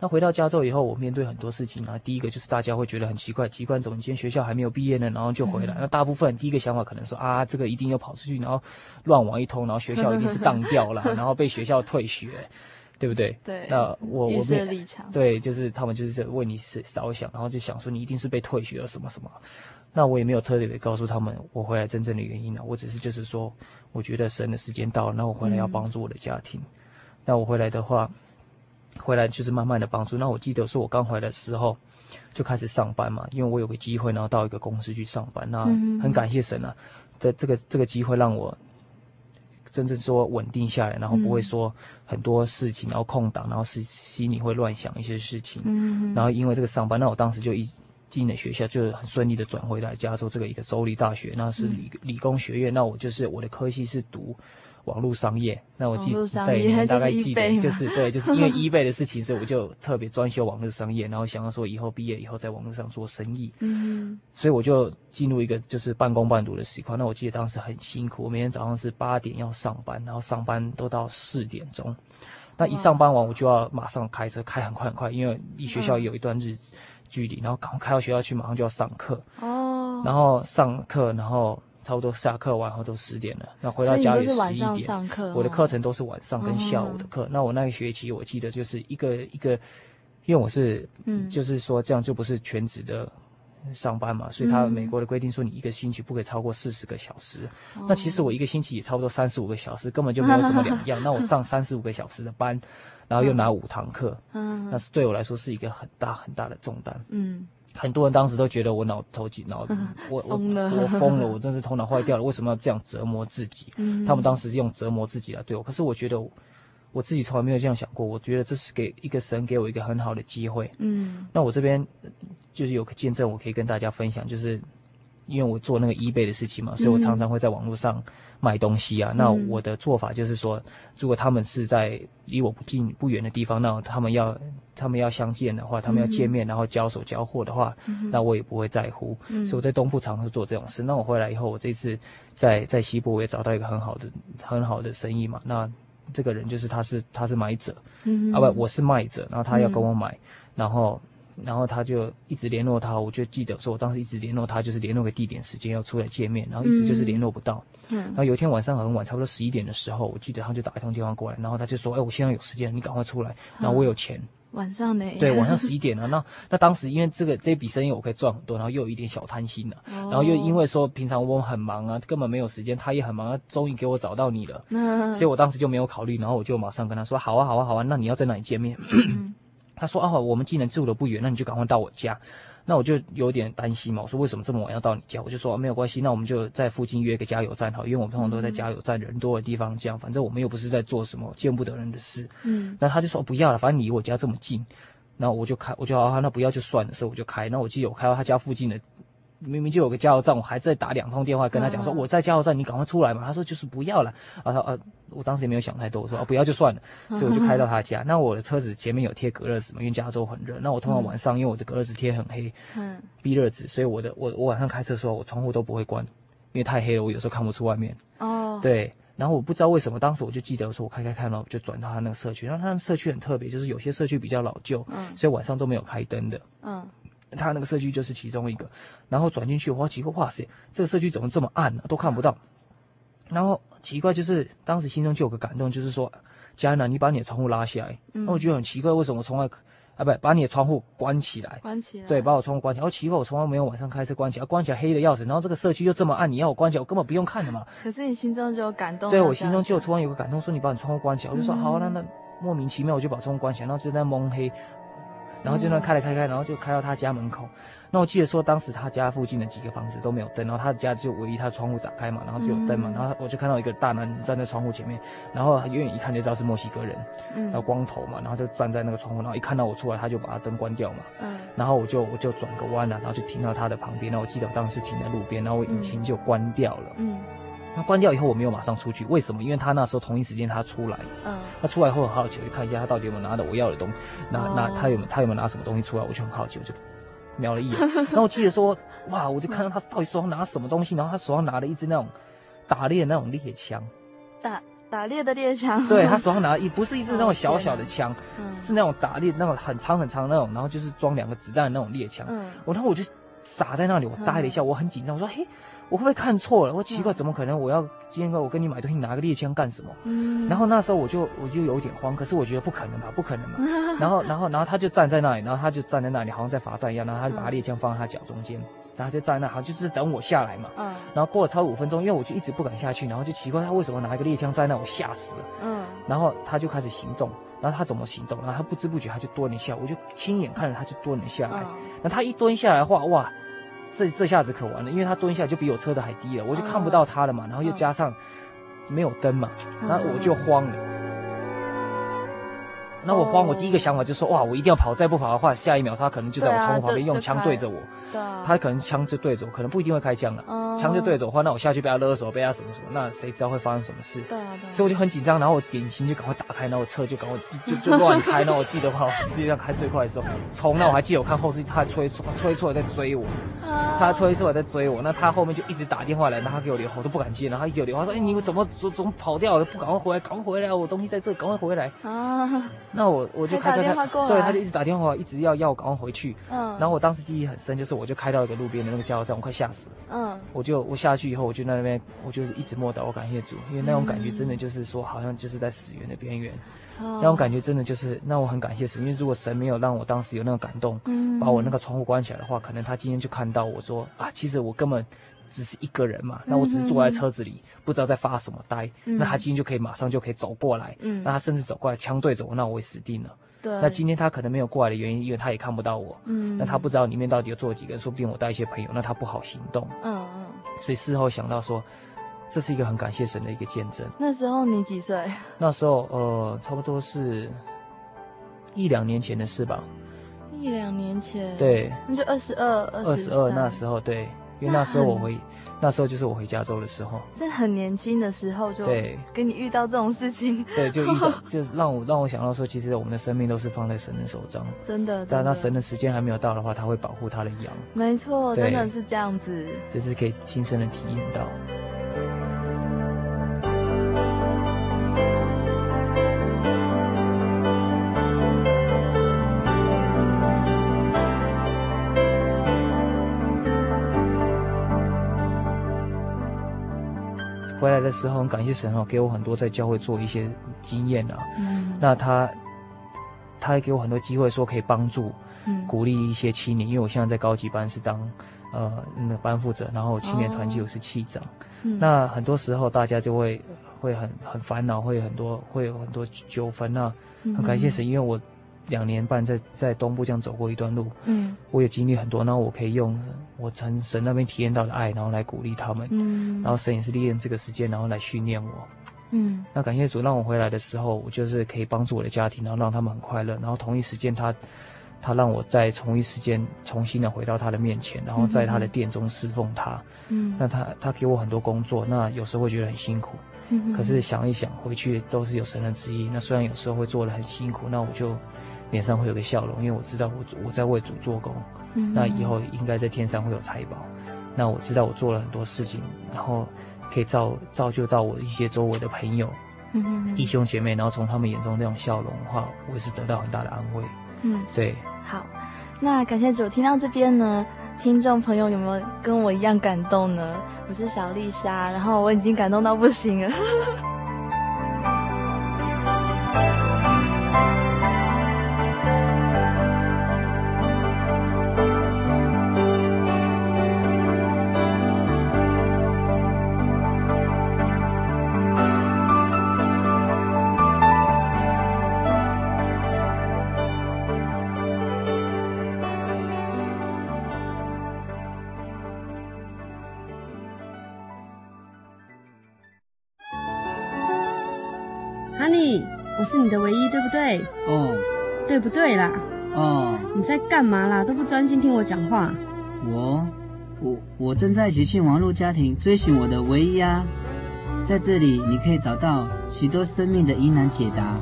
那回到加州以后，我面对很多事情啊。第一个就是大家会觉得很奇怪，奇怪怎么今天学校还没有毕业呢，然后就回来。嗯、那大部分第一个想法可能说啊，这个一定要跑出去，然后乱玩一通，然后学校一定是当掉了，然后被学校退学。对不对？对。那我我场。对，就是他们就是在为你着想，然后就想说你一定是被退学了什么什么。那我也没有特别告诉他们我回来真正的原因呢，我只是就是说，我觉得神的时间到了，那我回来要帮助我的家庭。嗯、那我回来的话，回来就是慢慢的帮助。那我记得是我刚回来的时候就开始上班嘛，因为我有个机会，然后到一个公司去上班。那很感谢神啊，在这个这个机会让我真正说稳定下来，然后不会说很多事情，然后空档，然后是心里会乱想一些事情。嗯，然后因为这个上班，那我当时就一。进了学校，就很顺利的转回来加州这个一个州立大学，那是理、嗯、理工学院。那我就是我的科系是读网络商业。那我记得对，大概记得就是对，就是因为 eBay 的事情，所以我就特别专修网络商业，然后想要说以后毕业以后在网络上做生意。嗯，所以我就进入一个就是半工半读的时况。那我记得当时很辛苦，我每天早上是八点要上班，然后上班都到四点钟。那一上班完，我就要马上开车，开很快很快，因为离学校有一段日距离，然后刚开到学校去，马上就要上课哦。然后上课，然后差不多下课完后都十点了，那回到家里十一点。上上课。我的课程都是晚上跟下午的课。哦、那我那个学期我记得就是一个一个，因为我是，嗯，就是说这样就不是全职的上班嘛，所以他美国的规定说你一个星期不可以超过四十个小时。嗯、那其实我一个星期也差不多三十五个小时，根本就没有什么两样。那我上三十五个小时的班。然后又拿五堂课，嗯，那是对我来说是一个很大很大的重担，嗯，很多人当时都觉得我脑头紧脑，我我疯了，我疯了，我真是头脑坏掉了，为什么要这样折磨自己？嗯，他们当时用折磨自己来对我，可是我觉得我，我自己从来没有这样想过，我觉得这是给一个神给我一个很好的机会，嗯，那我这边就是有个见证，我可以跟大家分享，就是。因为我做那个 eBay 的事情嘛，所以我常常会在网络上卖东西啊。嗯、那我的做法就是说，如果他们是在离我不近不远的地方，那他们要他们要相见的话，他们要见面，然后交手交货的话，嗯、那我也不会在乎。嗯、所以我在东部常常做这种事。那我回来以后，我这次在在西部我也找到一个很好的很好的生意嘛。那这个人就是他是他是买者，嗯、啊不，我是卖者，然后他要跟我买，嗯、然后。然后他就一直联络他，我就记得说，我当时一直联络他，就是联络个地点、时间要出来见面，然后一直就是联络不到。嗯。然后有一天晚上很晚，差不多十一点的时候，我记得他就打一通电话过来，然后他就说：“哎，我现在有时间，你赶快出来。”然后我有钱。晚上呢？对，晚上十一点了。那那当时因为这个这笔生意我可以赚很多，然后又有一点小贪心了，然后又因为说平常我很忙啊，根本没有时间，他也很忙，他终于给我找到你了。嗯。所以我当时就没有考虑，然后我就马上跟他说：“好啊，好啊，好啊，那你要在哪里见面？”他说：“啊，我们既然住的不远，那你就赶快到我家。”那我就有点担心嘛。我说：“为什么这么晚要到你家？”我就说：“没有关系，那我们就在附近约个加油站好，因为我们通常都在加油站人多的地方这样。反正我们又不是在做什么见不得人的事。”嗯。那他就说：“不要了，反正离我家这么近。”然后我就开，我就啊，那不要就算了，所以我就开。那我记得我开到他家附近的。明明就有个加油站，我还在打两通电话跟他讲说，我在加油站，你赶快出来嘛。他说就是不要了。啊，他啊，我当时也没有想太多，我说啊不要就算了，所以我就开到他家。那我的车子前面有贴隔热纸嘛，因为加州很热。那我通常晚上因为我的隔热纸贴很黑，嗯，避热纸，所以我的我我晚上开车的时候我窗户都不会关，因为太黑了，我有时候看不出外面。哦，对。然后我不知道为什么，当时我就记得说我开开开，了，我就转到他那个社区。然后他的社区很特别，就是有些社区比较老旧，嗯，所以晚上都没有开灯的，嗯。他那个社区就是其中一个，然后转进去，哇，奇怪，哇塞，这个社区怎么这么暗呢？都看不到。然后奇怪，就是当时心中就有个感动，就是说，佳楠，你把你的窗户拉下来。那、嗯、我觉得很奇怪，为什么我从来啊不把你的窗户关起来？关起来。对，把我窗户关起来。哦，奇怪，我从来没有晚上开车关起来，关起来黑的要死。然后这个社区又这么暗，你要我关起来，我根本不用看的嘛。可是你心中就有感动。对，我心中就突然有个感动，说你把你窗户关起来，我就说好，那那莫名其妙我就把窗户关起来，然后就在蒙黑。然后就那开了开开，然后就开到他家门口。那我记得说，当时他家附近的几个房子都没有灯，然后他家就唯一他窗户打开嘛，然后就有灯嘛。然后我就看到一个大男人站在窗户前面，然后远远一看就知道是墨西哥人，嗯然后光头嘛，然后就站在那个窗户，然后一看到我出来，他就把他灯关掉嘛。嗯。然后我就我就转个弯了，然后就停到他的旁边。那我记得我当时停在路边，然后我引擎就关掉了。嗯。那关掉以后，我没有马上出去，为什么？因为他那时候同一时间他出来，嗯，他出来后很好奇，我就看一下他到底有没有拿到我要的东西，拿拿他有没有他有没有拿什么东西出来，我就很好奇，我就瞄了一眼。然后我记得说，哇，我就看到他到底手上拿什么东西，然后他手上拿了一支那种打猎的那种猎枪，打打猎的猎枪。对，他手上拿的一不是一支那种小小的枪，是那种打猎那种很长很长的那种，然后就是装两个子弹的那种猎枪。嗯，我然后我就。傻在那里，我呆了一下，我很紧张，我说嘿。我会不会看错了？我奇怪，怎么可能？我要今天跟我跟你买东西，拿个猎枪干什么？嗯。然后那时候我就我就有点慌，可是我觉得不可能吧，不可能嘛。然后然后然后他就站在那里，然后他就站在那里，好像在罚站一样。然后他就把他猎枪放在他脚中间，然后就站在那，好像就是等我下来嘛。嗯。然后过了超五分钟，因为我就一直不敢下去，然后就奇怪他为什么拿一个猎枪在那，我吓死了。嗯。然后他就开始行动，然后他怎么行动？然后他不知不觉他就蹲了一下，我就亲眼看着他就蹲了下来。那他一蹲下来的话，哇！这这下子可完了，因为他蹲下就比我车的还低了，我就看不到他了嘛。然后又加上没有灯嘛，然后我就慌了。那我慌，我第一个想法就是说，哇，我一定要跑，再不跑的话，下一秒他可能就在我窗户旁边用枪对着我。对，他可能枪就对着我，可能不一定会开枪了。枪就对着我的话，那我下去被他勒索，被他什么什么，那谁知道会发生什么事？对啊，所以我就很紧张，然后我引擎就赶快打开，然后我车就赶快就就乱开。那我记得话，世界上开最快的时候，冲，那我还记得我看后视镜，他还催催促我在追我，他催促我在追我，那他后面就一直打电话来，然后他给我留，我都不敢接，然后他给我留话说，哎，你怎么怎怎么跑掉了？不赶快回来，赶快回来，我东西在这，赶快回来。啊，那我我就开开开，对，他就一直打电话，一直要要我赶快回去。嗯，然后我当时记忆很深，就是我就开到一个路边的。那个加油站，我快吓死了。嗯，我就我下去以后，我就在那边，我就是一直默祷，我感谢主，因为那种感觉真的就是说，好像就是在死缘的边缘。嗯、那种感觉真的就是，那我很感谢神，因为如果神没有让我当时有那个感动，嗯，把我那个窗户关起来的话，可能他今天就看到我说啊，其实我根本只是一个人嘛，那我只是坐在车子里，不知道在发什么呆。嗯、那他今天就可以马上就可以走过来，嗯，那他甚至走过来枪对着我，那我也死定了。对，那今天他可能没有过来的原因，因为他也看不到我。嗯，那他不知道里面到底有坐几个人，说不定我带一些朋友，那他不好行动。嗯嗯。所以事后想到说，这是一个很感谢神的一个见证。那时候你几岁？那时候呃，差不多是一两年前的事吧。一两年前。对。那就二十二、二十二那时候，对，因为那时候我回。那时候就是我回加州的时候，在很年轻的时候就对，跟你遇到这种事情，对，就遇到，就让我让我想到说，其实我们的生命都是放在神的手上，真的。但那神的时间还没有到的话，他会保护他的羊。没错，真的是这样子，就是可以亲身的体验到。的时候很感谢神哦，给我很多在教会做一些经验啊。嗯，那他他也给我很多机会，说可以帮助、嗯、鼓励一些青年，因为我现在在高级班是当呃那个班负责，然后青年团契我是气长。哦嗯、那很多时候大家就会会很很烦恼，会很多会有很多纠纷啊。很感谢神，因为我。两年半在在东部这样走过一段路，嗯，我也经历很多，然后我可以用我从神那边体验到的爱，然后来鼓励他们，嗯，然后神也是利用这个时间，然后来训练我，嗯，那感谢主让我回来的时候，我就是可以帮助我的家庭，然后让他们很快乐，然后同一时间他他让我在同一时间重新的回到他的面前，然后在他的殿中侍奉他，嗯，那他他给我很多工作，那有时候会觉得很辛苦，嗯，可是想一想回去都是有神的旨意，那虽然有时候会做的很辛苦，那我就。脸上会有个笑容，因为我知道我我在为主做工，嗯、那以后应该在天上会有财宝。那我知道我做了很多事情，然后可以造造就到我一些周围的朋友、嗯、哼弟兄姐妹，然后从他们眼中那种笑容的话，我也是得到很大的安慰。嗯，对。好，那感谢主。听到这边呢，听众朋友有没有跟我一样感动呢？我是小丽莎，然后我已经感动到不行了。是你的唯一，对不对？哦，对不对啦？哦，你在干嘛啦？都不专心听我讲话。我，我，我正在喜讯网络家庭追寻我的唯一啊！在这里，你可以找到许多生命的疑难解答，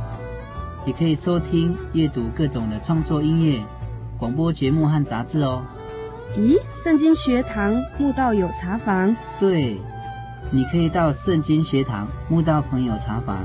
也可以收听、阅读各种的创作音乐、广播节目和杂志哦。咦，圣经学堂慕道友茶房？对，你可以到圣经学堂慕道朋友茶房。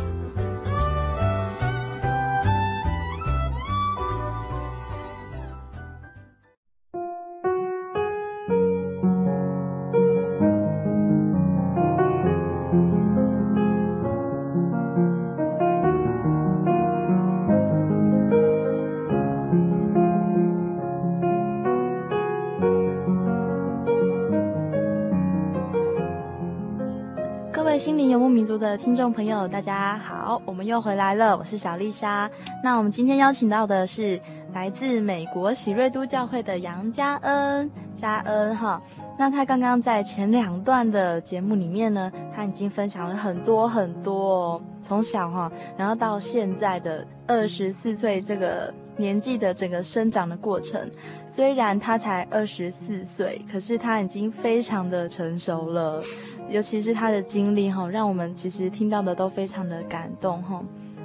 的听众朋友，大家好，我们又回来了，我是小丽莎。那我们今天邀请到的是来自美国喜瑞都教会的杨佳恩，佳恩哈。那他刚刚在前两段的节目里面呢，他已经分享了很多很多，从小哈，然后到现在的二十四岁这个年纪的整个生长的过程。虽然他才二十四岁，可是他已经非常的成熟了。尤其是他的经历哈，让我们其实听到的都非常的感动哈。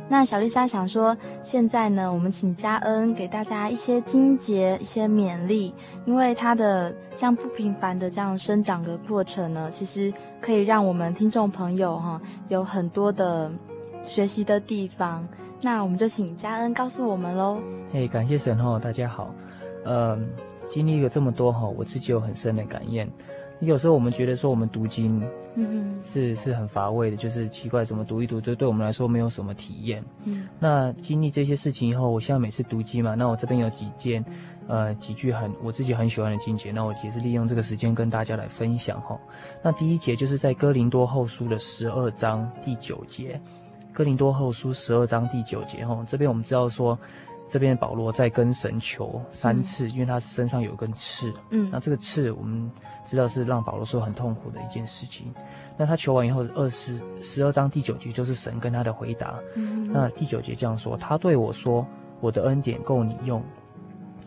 那小丽莎想说，现在呢，我们请嘉恩给大家一些经节、一些勉励，因为他的这样不平凡的这样生长的过程呢，其实可以让我们听众朋友哈有很多的学习的地方。那我们就请嘉恩告诉我们喽。嘿，感谢神哦，大家好。嗯，经历了这么多哈，我自己有很深的感验。有时候我们觉得说我们读经，嗯，是是很乏味的，就是奇怪怎么读一读，就对我们来说没有什么体验。嗯，那经历这些事情以后，我现在每次读经嘛，那我这边有几件，呃，几句很我自己很喜欢的经节，那我也是利用这个时间跟大家来分享哈。那第一节就是在哥林多后书的十二章第九节，哥林多后书十二章第九节哈，这边我们知道说。这边保罗在跟神求三次，嗯、因为他身上有一根刺。嗯，那这个刺我们知道是让保罗说很痛苦的一件事情。那他求完以后，二十十二章第九节就是神跟他的回答。嗯，那第九节这样说：他对我说，我的恩典够你用，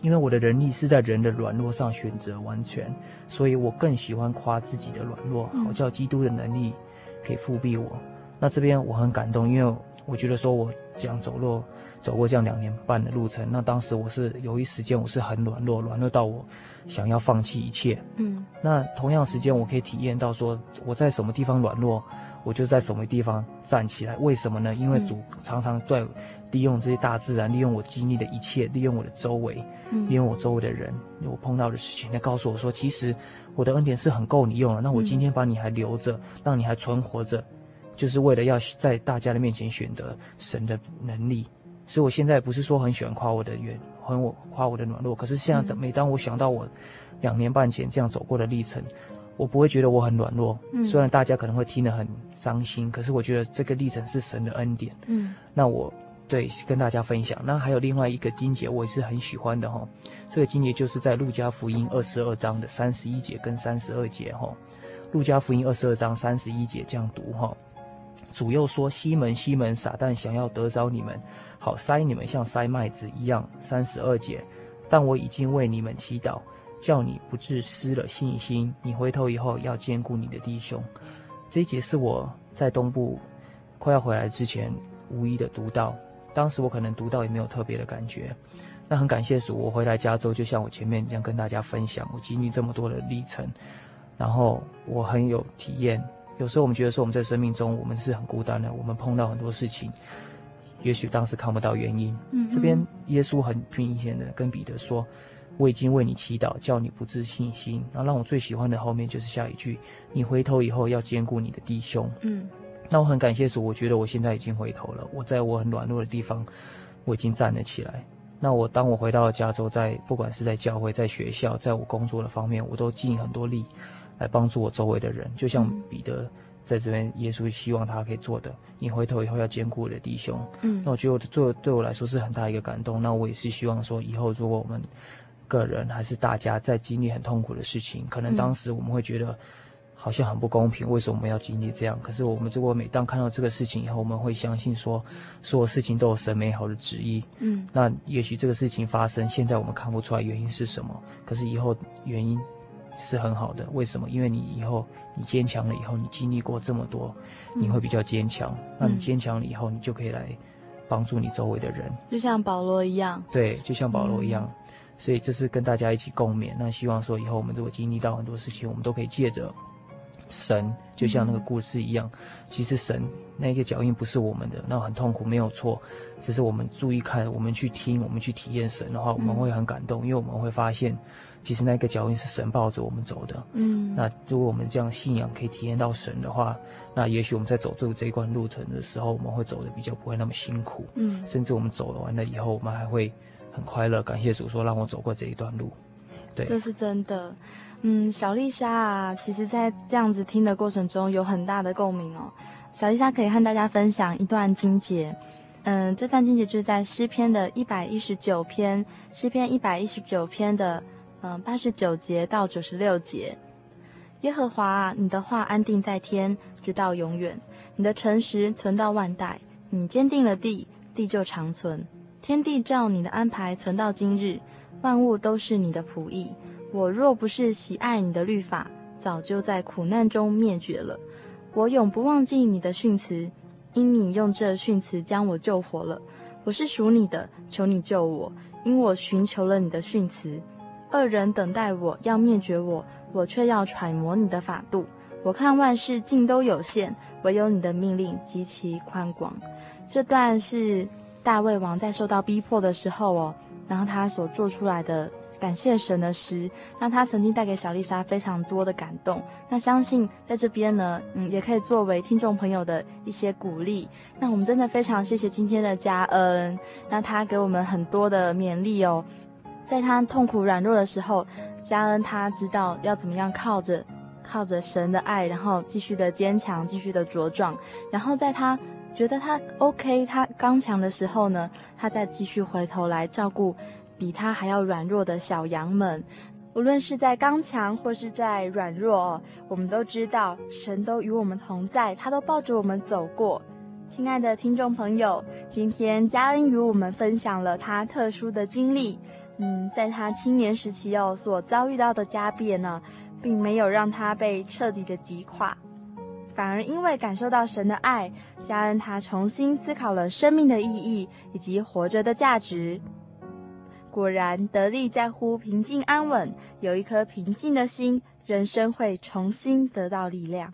因为我的能力是在人的软弱上选择完全，所以我更喜欢夸自己的软弱，好叫基督的能力可以复辟我。那这边我很感动，因为我觉得说我这样走路。走过这样两年半的路程，那当时我是有一时间我是很软弱，软弱到我想要放弃一切。嗯，那同样时间我可以体验到说我在什么地方软弱，我就在什么地方站起来。为什么呢？因为主常常在利用这些大自然，利用我经历的一切，利用我的周围，利用我周围的人，我碰到的事情来告诉我说，其实我的恩典是很够你用了。那我今天把你还留着，让你还存活着，就是为了要在大家的面前选择神的能力。所以，我现在不是说很喜欢夸我的软，很我夸我的软弱。可是现在，每当我想到我两年半前这样走过的历程，我不会觉得我很软弱。嗯，虽然大家可能会听得很伤心，可是我觉得这个历程是神的恩典。嗯，那我对跟大家分享。那还有另外一个经节，我也是很喜欢的哈。这个经节就是在路加福音二十二章的三十一节跟三十二节哈。路加福音二十二章三十一节这样读哈。主又说：“西门，西门，撒旦想要得着你们，好筛你们像筛麦子一样。”三十二节，但我已经为你们祈祷，叫你不致失了信心。你回头以后要坚固你的弟兄。这一节是我在东部快要回来之前无意的读到，当时我可能读到也没有特别的感觉。那很感谢主，我回来加州，就像我前面这样跟大家分享，我经历这么多的历程，然后我很有体验。有时候我们觉得说我们在生命中我们是很孤单的，我们碰到很多事情，也许当时看不到原因。嗯，这边耶稣很明显的跟彼得说：“我已经为你祈祷，叫你不自信心。”然后让我最喜欢的后面就是下一句：“你回头以后要兼顾你的弟兄。”嗯，那我很感谢主，我觉得我现在已经回头了。我在我很软弱的地方，我已经站了起来。那我当我回到了加州，在不管是在教会、在学校、在我工作的方面，我都尽很多力。来帮助我周围的人，就像彼得在这边，耶稣希望他可以做的。你回头以后要兼顾我的弟兄。嗯，那我觉得我做对我来说是很大一个感动。那我也是希望说，以后如果我们个人还是大家在经历很痛苦的事情，可能当时我们会觉得好像很不公平，为什么我们要经历这样？可是我们如果每当看到这个事情以后，我们会相信说，所有事情都有神美好的旨意。嗯，那也许这个事情发生，现在我们看不出来原因是什么，可是以后原因。是很好的，为什么？因为你以后你坚强了以后，你经历过这么多，你会比较坚强。嗯、那你坚强了以后，你就可以来帮助你周围的人，就像保罗一样。对，就像保罗一样。嗯、所以这是跟大家一起共勉。那希望说以后我们如果经历到很多事情，我们都可以借着神，就像那个故事一样，嗯、其实神那个脚印不是我们的，那很痛苦没有错，只是我们注意看，我们去听，我们去体验神的话，我们会很感动，嗯、因为我们会发现。其实那个脚印是神抱着我们走的，嗯，那如果我们这样信仰可以体验到神的话，那也许我们在走这这一段路程的时候，我们会走的比较不会那么辛苦，嗯，甚至我们走了完了以后，我们还会很快乐，感谢主说让我走过这一段路，对，这是真的，嗯，小丽莎啊，其实在这样子听的过程中有很大的共鸣哦。小丽莎可以和大家分享一段经节，嗯，这段经节就是在诗篇的一百一十九篇，诗篇一百一十九篇的。嗯，八十九节到九十六节，耶和华啊，你的话安定在天，直到永远；你的诚实存到万代。你坚定了地，地就长存。天地照你的安排存到今日，万物都是你的仆役。我若不是喜爱你的律法，早就在苦难中灭绝了。我永不忘记你的训词，因你用这训词将我救活了。我是属你的，求你救我，因我寻求了你的训词。恶人等待我，要灭绝我，我却要揣摩你的法度。我看万事尽都有限，唯有你的命令极其宽广。这段是大卫王在受到逼迫的时候哦，然后他所做出来的感谢神的诗，那他曾经带给小丽莎非常多的感动。那相信在这边呢，嗯，也可以作为听众朋友的一些鼓励。那我们真的非常谢谢今天的嘉恩，那他给我们很多的勉励哦。在他痛苦软弱的时候，嘉恩他知道要怎么样靠着靠着神的爱，然后继续的坚强，继续的茁壮。然后在他觉得他 OK，他刚强的时候呢，他再继续回头来照顾比他还要软弱的小羊们。无论是在刚强或是在软弱，我们都知道神都与我们同在，他都抱着我们走过。亲爱的听众朋友，今天佳恩与我们分享了他特殊的经历。嗯，在他青年时期哦，所遭遇到的家变呢，并没有让他被彻底的击垮，反而因为感受到神的爱，佳恩他重新思考了生命的意义以及活着的价值。果然，得力在乎平静安稳，有一颗平静的心，人生会重新得到力量。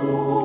Jesus.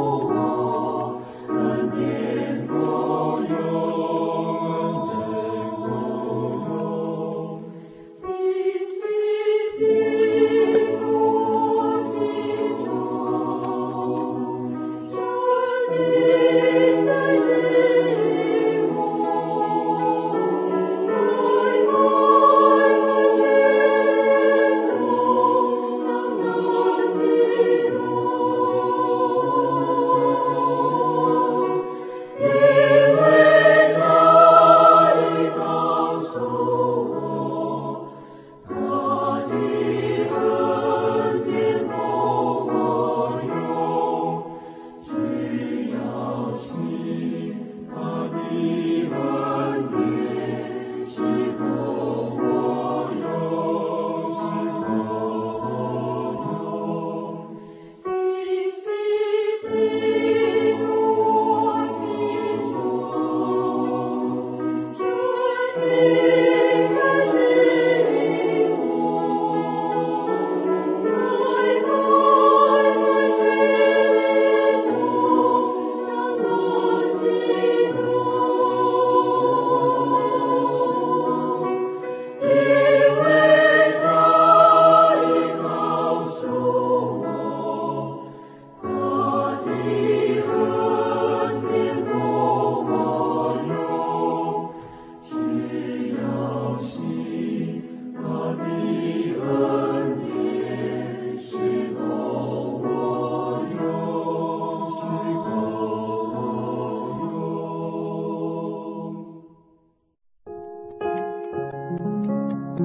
今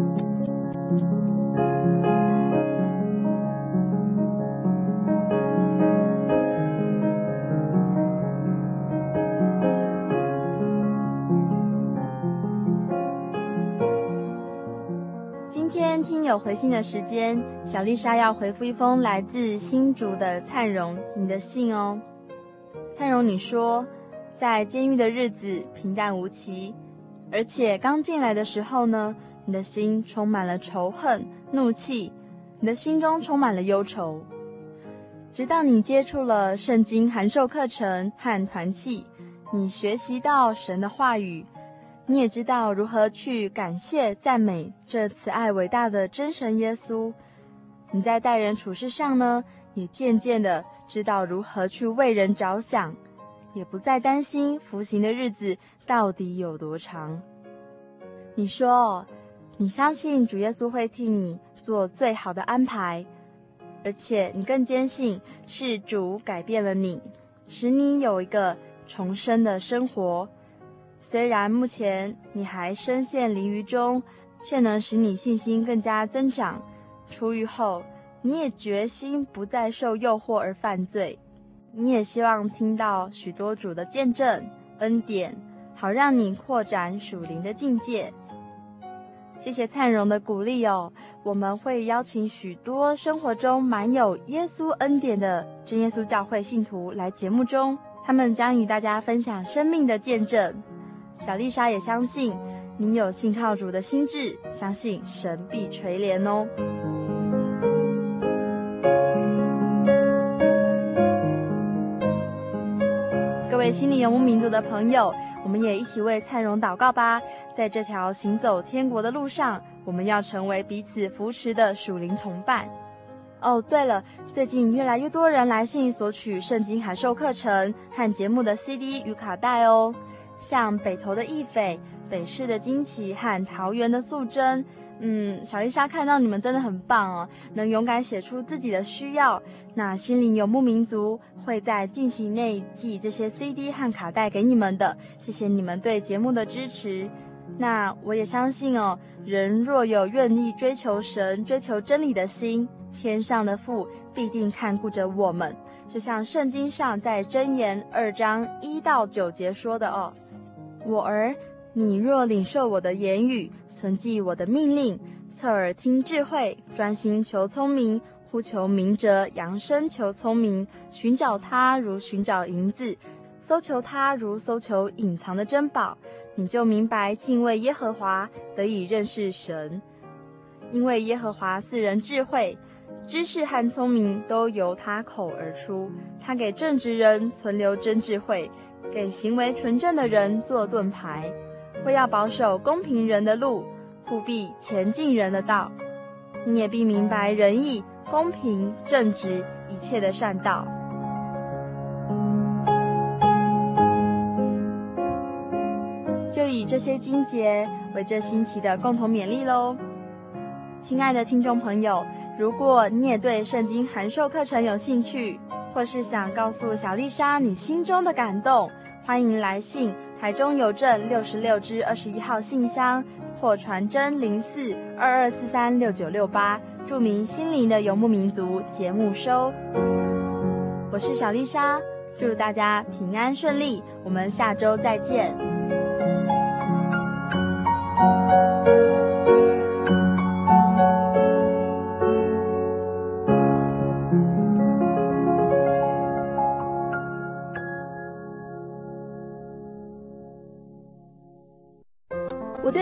天听友回信的时间小丽莎要回复一封来自新竹的灿荣你的信哦。灿荣你说在监狱的日子平淡无奇而且刚进来的时候呢你的心充满了仇恨、怒气，你的心中充满了忧愁。直到你接触了圣经函授课程和团契，你学习到神的话语。你也知道如何去感谢、赞美这慈爱伟大的真神耶稣。你在待人处事上呢，也渐渐的知道如何去为人着想，也不再担心服刑的日子到底有多长。你说，你相信主耶稣会替你做最好的安排，而且你更坚信是主改变了你，使你有一个重生的生活。虽然目前你还深陷囹圄中，却能使你信心更加增长。出狱后，你也决心不再受诱惑而犯罪。你也希望听到许多主的见证、恩典，好让你扩展属灵的境界。谢谢灿荣的鼓励哦。我们会邀请许多生活中满有耶稣恩典的真耶稣教会信徒来节目中，他们将与大家分享生命的见证。小丽莎也相信您有信靠主的心智，相信神必垂怜哦。心理游牧民族的朋友，我们也一起为灿荣祷告吧。在这条行走天国的路上，我们要成为彼此扶持的属灵同伴。哦，对了，最近越来越多人来信索取圣经函授课程和节目的 CD 与卡带哦。像北投的义斐、北市的金奇和桃园的素贞，嗯，小丽莎看到你们真的很棒哦，能勇敢写出自己的需要。那心灵游牧民族会在近期内寄这些 CD 和卡带给你们的，谢谢你们对节目的支持。那我也相信哦，人若有愿意追求神、追求真理的心，天上的父必定看顾着我们，就像圣经上在箴言二章一到九节说的哦。我儿，你若领受我的言语，存记我的命令，侧耳听智慧，专心求聪明，呼求明哲，扬声求聪明，寻找他如寻找银子，搜求他如搜求隐藏的珍宝，你就明白敬畏耶和华，得以认识神。因为耶和华赐人智慧，知识和聪明都由他口而出，他给正直人存留真智慧。给行为纯正的人做盾牌，会要保守公平人的路，不必前进人的道。你也必明白仁义、公平、正直一切的善道。就以这些经节为这星期的共同勉励喽。亲爱的听众朋友，如果你也对圣经函授课程有兴趣，或是想告诉小丽莎你心中的感动，欢迎来信台中邮政六十六支二十一号信箱，或传真零四二二四三六九六八，注明“心灵的游牧民族”节目收。我是小丽莎，祝大家平安顺利，我们下周再见。